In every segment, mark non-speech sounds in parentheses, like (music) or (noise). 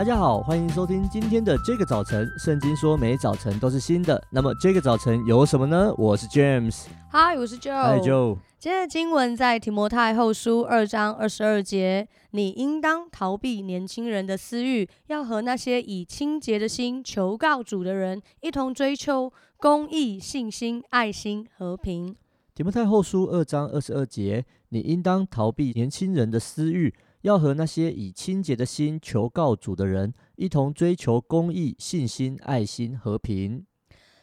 大家好，欢迎收听今天的这个早晨。圣经说每早晨都是新的，那么这个早晨有什么呢？我是 James，嗨，我是 Joe，嗨 Joe。今天的经文在提摩太后书二章二十二节，你应当逃避年轻人的私欲，要和那些以清洁的心求告主的人一同追求公义、信心、爱心、和平。提摩太后书二章二十二节，你应当逃避年轻人的私欲。要和那些以清洁的心求告主的人，一同追求公义、信心、爱心、和平。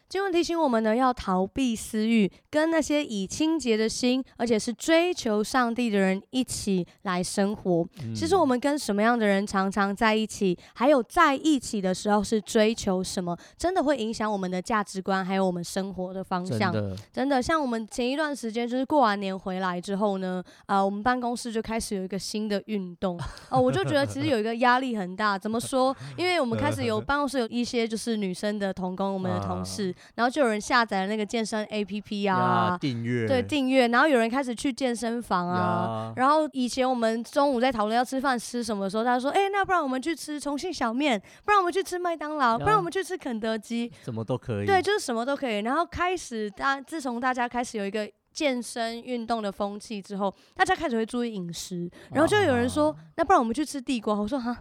经文提醒我们呢，要逃避私欲，跟那些以清洁的心，而且是追求上帝的人一起来生活。嗯、其实我们跟什么样的人常常在一起，还有在一起的时候是追求什么，真的会影响我们的价值观，还有我们生活的方向。真的，真的，像我们前一段时间就是过完年回来之后呢，啊、呃，我们办公室就开始有一个新的运动。(laughs) 哦、呃，我就觉得其实有一个压力很大。怎么说？因为我们开始有 (laughs) 办公室有一些就是女生的同工，我们的同事。然后就有人下载了那个健身 APP 啊，订阅，对，订阅。然后有人开始去健身房啊。然后以前我们中午在讨论要吃饭吃什么的时候，他说：“哎，那不然我们去吃重庆小面，不然我们去吃麦当劳，不然我们去吃肯德基，什么都可以。”对，就是什么都可以。然后开始大，自从大家开始有一个。健身运动的风气之后，大家开始会注意饮食，然后就有人说：“啊、那不然我们去吃地瓜。”我说：“哈。”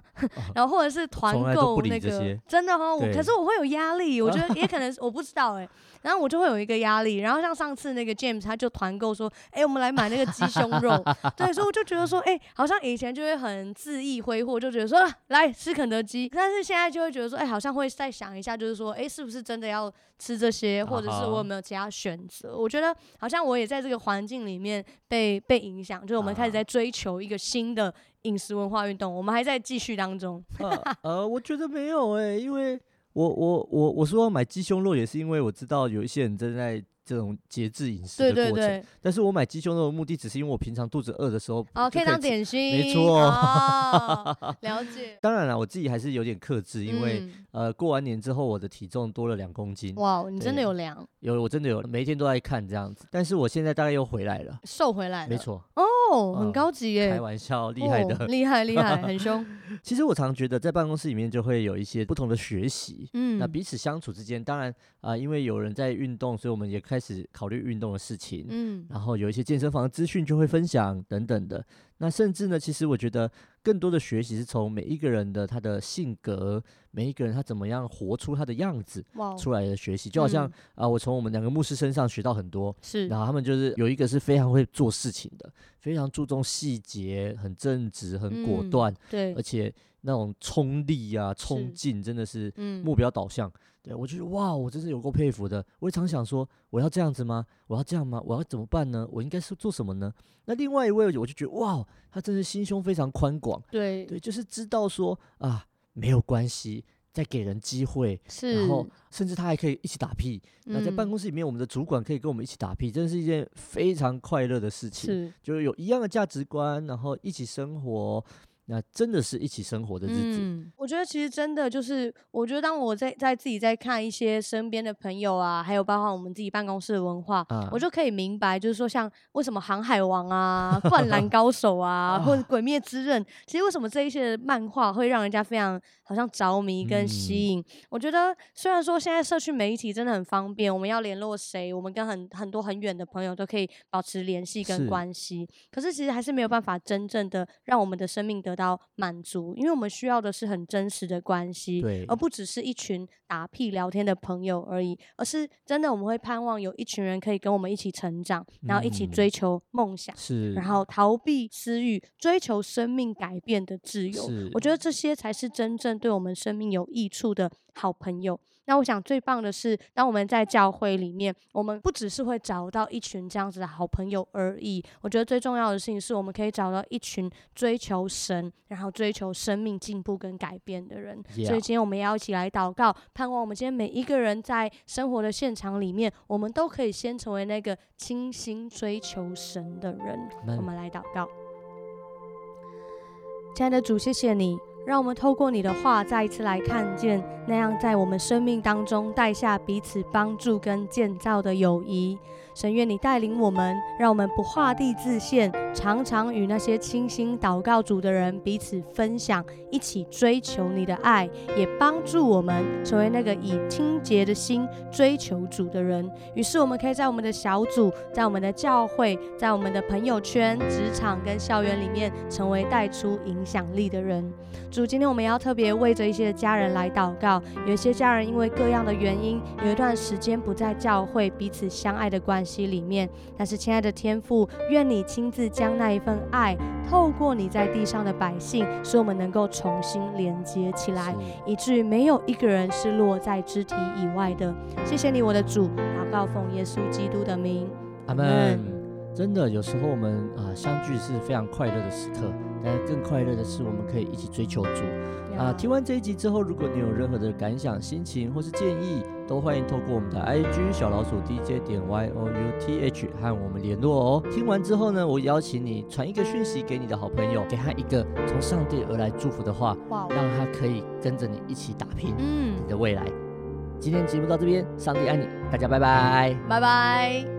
然后或者是团购那个，真的哈，我可是我会有压力，我觉得 (laughs) 也可能我不知道哎、欸，然后我就会有一个压力。然后像上次那个 James 他就团购说：“哎、欸，我们来买那个鸡胸肉。”对，所以我就觉得说：“哎、欸，好像以前就会很恣意挥霍，就觉得说、啊、来吃肯德基。”但是现在就会觉得说：“哎、欸，好像会再想一下，就是说，哎、欸，是不是真的要吃这些，或者是我有没有其他选择？”我觉得好像我也在这个环境里面被被影响，就是我们开始在追求一个新的饮食文化运动，我们还在继续当中。呃，呃，我觉得没有哎、欸，因为我我我我说要买鸡胸肉也是因为我知道有一些人正在。这种节制饮食的过程，对对对，但是我买鸡胸肉的目的只是因为我平常肚子饿的时候，哦，可以当点心，没错，哦，了解。当然了，我自己还是有点克制，因为、嗯、呃，过完年之后我的体重多了两公斤。哇，你真的有量？有，我真的有，每一天都在看这样子。但是我现在大概又回来了，瘦回来了，没错。哦，很高级耶！开玩笑，厉害的，哦、厉害厉害，很凶。(laughs) 其实我常觉得在办公室里面就会有一些不同的学习，嗯，那彼此相处之间，当然啊、呃，因为有人在运动，所以我们也开始考虑运动的事情，嗯，然后有一些健身房资讯就会分享等等的。那甚至呢，其实我觉得更多的学习是从每一个人的他的性格，每一个人他怎么样活出他的样子出来的学习，就好像啊、嗯。呃，我从我们两个牧师身上学到很多，是，然后他们就是有一个是非常会做事情的，非常注重细节，很正直，很果断，嗯、对，而且那种冲力啊、冲劲真的是目标导向。对，我觉得哇，我真是有够佩服的。我也常想说，我要这样子吗？我要这样吗？我要怎么办呢？我应该是做什么呢？那另外一位，我就觉得哇，他真是心胸非常宽广。对对，就是知道说啊，没有关系，再给人机会，然后甚至他还可以一起打屁。嗯、那在办公室里面，我们的主管可以跟我们一起打屁，真的是一件非常快乐的事情。是，就是有一样的价值观，然后一起生活。那真的是一起生活的日子。嗯，我觉得其实真的就是，我觉得当我在在自己在看一些身边的朋友啊，还有包括我们自己办公室的文化，啊、我就可以明白，就是说像为什么《航海王》啊、《灌 (laughs) 篮高手》啊，或者《鬼灭之刃》，其实为什么这一些漫画会让人家非常好像着迷跟吸引？嗯、我觉得虽然说现在社区媒体真的很方便，我们要联络谁，我们跟很很多很远的朋友都可以保持联系跟关系，是可是其实还是没有办法真正的让我们的生命得到满足，因为我们需要的是很真实的关系，而不只是一群打屁聊天的朋友而已，而是真的我们会盼望有一群人可以跟我们一起成长，然后一起追求梦想，嗯、是，然后逃避私欲，追求生命改变的自由。我觉得这些才是真正对我们生命有益处的好朋友。那我想最棒的是，当我们在教会里面，我们不只是会找到一群这样子的好朋友而已。我觉得最重要的事情是我们可以找到一群追求神，然后追求生命进步跟改变的人。Yeah. 所以今天我们也要一起来祷告，盼望我们今天每一个人在生活的现场里面，我们都可以先成为那个倾心追求神的人。我们来祷告，亲爱的主，谢谢你。让我们透过你的话，再一次来看见那样在我们生命当中带下彼此帮助跟建造的友谊。神愿你带领我们，让我们不画地自限，常常与那些倾心祷告主的人彼此分享，一起追求你的爱，也帮助我们成为那个以清洁的心追求主的人。于是，我们可以在我们的小组、在我们的教会、在我们的朋友圈、职场跟校园里面，成为带出影响力的人。主，今天我们要特别为着一些家人来祷告，有一些家人因为各样的原因，有一段时间不在教会，彼此相爱的关系。里面，但是亲爱的天父，愿你亲自将那一份爱透过你在地上的百姓，使我们能够重新连接起来，以至于没有一个人是落在肢体以外的。谢谢你，我的主，祷告奉耶稣基督的名，阿门。真的，有时候我们啊相聚是非常快乐的时刻，但更快乐的是我们可以一起追求主。啊，听完这一集之后，如果你有任何的感想、心情或是建议，都欢迎透过我们的 IG 小老鼠 DJ 点 Y O U T H 和我们联络哦。听完之后呢，我邀请你传一个讯息给你的好朋友，给他一个从上帝而来祝福的话，让他可以跟着你一起打拼你的未来。嗯、今天节目到这边，上帝爱你，大家拜拜，拜拜。